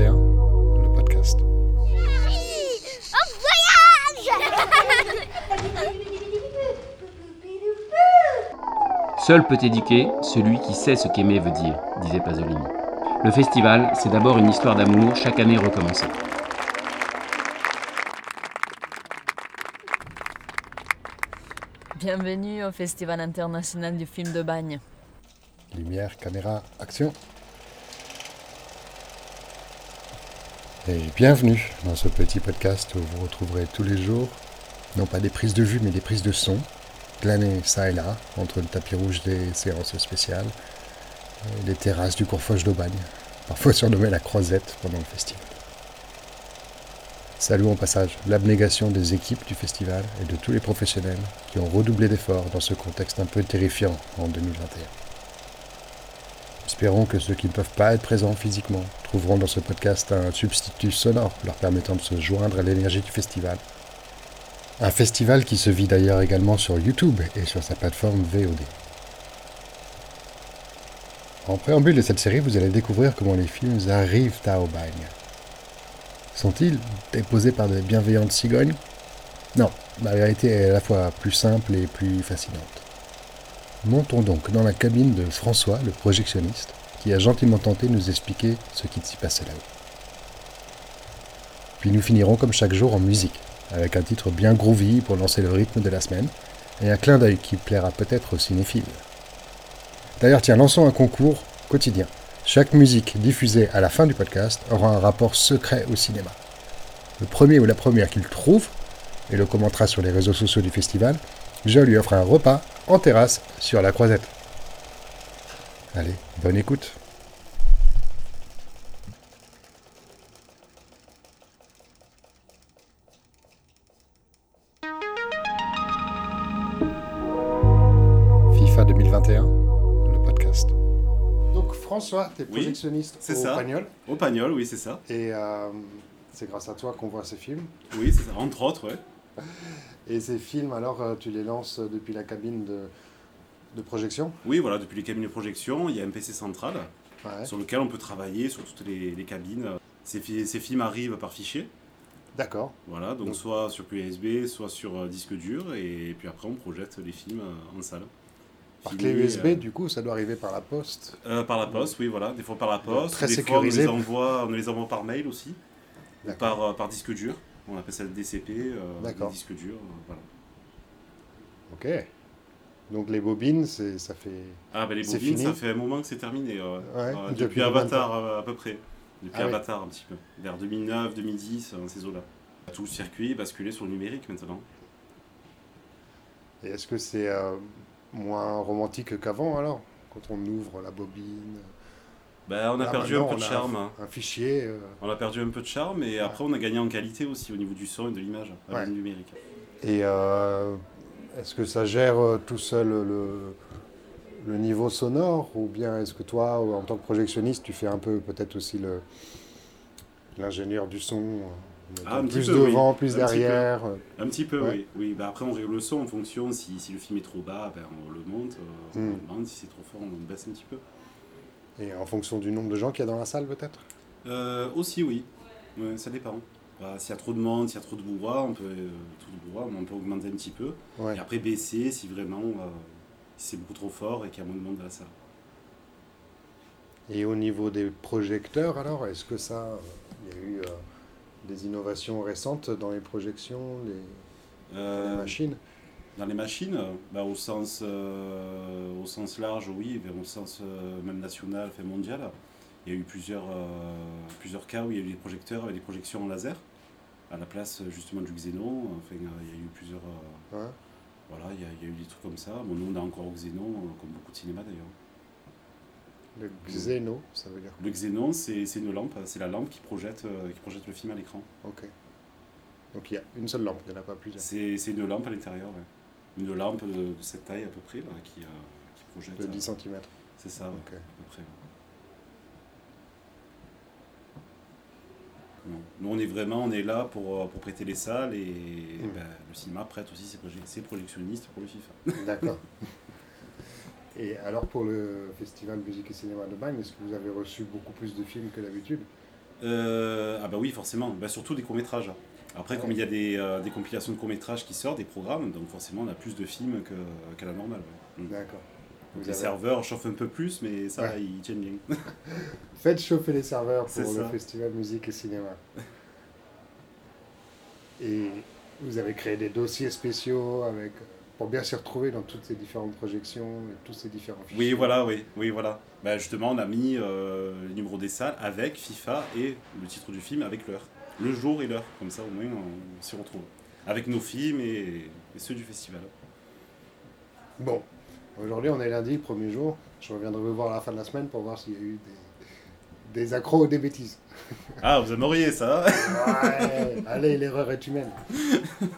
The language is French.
2021, le podcast. Seul peut éduquer celui qui sait ce qu'aimer veut dire, disait Pasolini. Le festival, c'est d'abord une histoire d'amour, chaque année recommencée. Bienvenue au Festival international du film de Bagne. Lumière, caméra, action. Et bienvenue dans ce petit podcast où vous retrouverez tous les jours, non pas des prises de vue, mais des prises de son, glanées ça et là, entre le tapis rouge des séances spéciales et les terrasses du Courfoge d'Aubagne, parfois surnommé la Croisette pendant le festival. Saluons au passage l'abnégation des équipes du festival et de tous les professionnels qui ont redoublé d'efforts dans ce contexte un peu terrifiant en 2021. Espérons que ceux qui ne peuvent pas être présents physiquement trouveront dans ce podcast un substitut sonore leur permettant de se joindre à l'énergie du festival. Un festival qui se vit d'ailleurs également sur YouTube et sur sa plateforme VOD. En préambule de cette série, vous allez découvrir comment les films arrivent à Aubagne. Sont-ils déposés par de bienveillantes cigognes? Non, la vérité est à la fois plus simple et plus fascinante. Montons donc dans la cabine de François, le projectionniste, qui a gentiment tenté de nous expliquer ce qui s'y passait là-haut. Puis nous finirons comme chaque jour en musique, avec un titre bien groovy pour lancer le rythme de la semaine, et un clin d'œil qui plaira peut-être aux cinéphiles. D'ailleurs, tiens, lançons un concours quotidien. Chaque musique diffusée à la fin du podcast aura un rapport secret au cinéma. Le premier ou la première qu'il trouve, et le commentera sur les réseaux sociaux du festival, je lui offre un repas en terrasse sur la croisette. Allez, bonne écoute. FIFA 2021, le podcast. Donc François, tu es Oui, projectionniste c'est au ça. Pagnol, Au Pagnol, oui, c'est ça. et euh, c'est grâce à toi qu'on voit ces films. Oui, c'est ça. Entre autres, ouais. Et ces films, alors, euh, tu les lances depuis la cabine de, de projection Oui, voilà, depuis les cabines de projection, il y a un PC central Ouais. sur lequel on peut travailler sur toutes les, les cabines. Ces, ces films arrivent par fichier, D'accord. voilà, donc Donc- soit sur clé USB, soit sur euh, disque dur, et puis après on projette les films euh, en salle. Par clé USB, euh, du coup, ça doit arriver par la poste. euh, par la poste, oui, voilà, des fois par la poste, Très des sécurisé. fois on les envoie, on les envoie par mail aussi, ou par, euh, par disque dur. On appelle ça le DCP, euh, le disque dur, euh, voilà. Ok. Donc les bobines, c'est, ça fait... Ah, ben les bobines, fini ça fait un moment que c'est terminé. euh, Ouais, depuis Avatar, euh, à peu près. Depuis Ah. Avatar, un petit peu. Vers 2009, 2010, dans ces eaux-là. Tout le circuit est basculé sur le numérique maintenant. Et est-ce que c'est euh, moins romantique qu'avant, alors? Quand on ouvre la bobine Ben, on a Là, perdu un peu de charme. hein. Un fichier... euh, On a perdu un peu de charme et après on a gagné en qualité aussi au niveau du son et de l'image Ouais. le numérique. Et euh, est-ce que ça gère euh, tout seul le, le niveau sonore ou bien est-ce que toi, en tant que projectionniste, tu fais un peu peut-être aussi le l'ingénieur du son Ah, plus peu, devant, oui. plus Un derrière Un petit peu, Ouais. oui. oui. Ben, après on règle le son en fonction. Si, si le film est trop bas, ben, on le monte. euh, Hmm. on le monte. Si c'est trop fort, on le baisse un petit peu. Et en fonction du nombre de gens qu'il y a dans la salle peut-être? Euh, aussi, oui. Ouais, ça dépend. Bah, s'il y a trop de monde, s'il y a trop de brouhaha, on peut, euh, trop de brouhaha, on peut augmenter un petit peu. Ouais. Et après baisser si vraiment euh, si c'est beaucoup trop fort et qu'il y a moins de monde dans la salle. Et au niveau des projecteurs, alors, est-ce que ça, il y a eu euh, des innovations récentes dans les projections, les, les machines? Dans les machines, euh, bah, au, sens, euh, au sens large, oui, mais au sens euh, même national, fait mondial, il y a eu plusieurs, plusieurs cas où il y a eu des projecteurs avec des projections en laser, à la place justement du Xenon. Enfin, il y a eu plusieurs. Ouais. voilà, il y, a, il y a eu des trucs comme ça. Bon, nous, on a encore au Xenon, euh, comme beaucoup de cinéma d'ailleurs. Le Xeno, ça veut dire Le Xenon, c'est une lampe, c'est la lampe qui projette, euh, qui projette le film à l'écran. Ok. Donc il y a une seule lampe, il n'y en a pas plusieurs. C'est c'est une lampe à l'intérieur, ouais. Une lampe de, cette taille à peu près, là, qui, euh, qui projette. De euh, 10 cm. C'est ça, ouais, à peu près. Non. Nous, on est vraiment on est là pour, euh, pour prêter les salles et Mm. ben, le cinéma prête aussi ses, ses projectionnistes pour le FIFA. D'accord. Et alors pour le festival musique et cinéma de Bagne, est-ce que vous avez reçu beaucoup plus de films que d'habitude? Euh, ah bah oui, forcément. Bah, surtout des courts-métrages. Après, comme il y a des, euh, des compilations de courts-métrages qui sortent, des programmes, donc forcément, on a plus de films qu'à la normale. ouais. Mm. D'accord. Donc les avez- serveurs chauffent un peu plus, mais ça, Ouais. ils tiennent bien. Faites chauffer les serveurs pour le festival musique et cinéma. Et vous avez créé des dossiers spéciaux avec, pour bien s'y retrouver dans toutes ces différentes projections et tous ces différents fichiers. Oui, voilà, oui, oui, voilà. Bah, justement, on a mis euh, le numéro des salles avec FIFA et le titre du film avec l'heure. Le jour et l'heure, comme ça au moins on s'y retrouve. Avec nos films et, et ceux du festival. Bon, aujourd'hui on est lundi, premier jour. Je reviendrai vous voir à la fin de la semaine pour voir s'il y a eu des, des accros ou des bêtises. Ah, vous aimeriez ça Ouais, allez, l'erreur est humaine.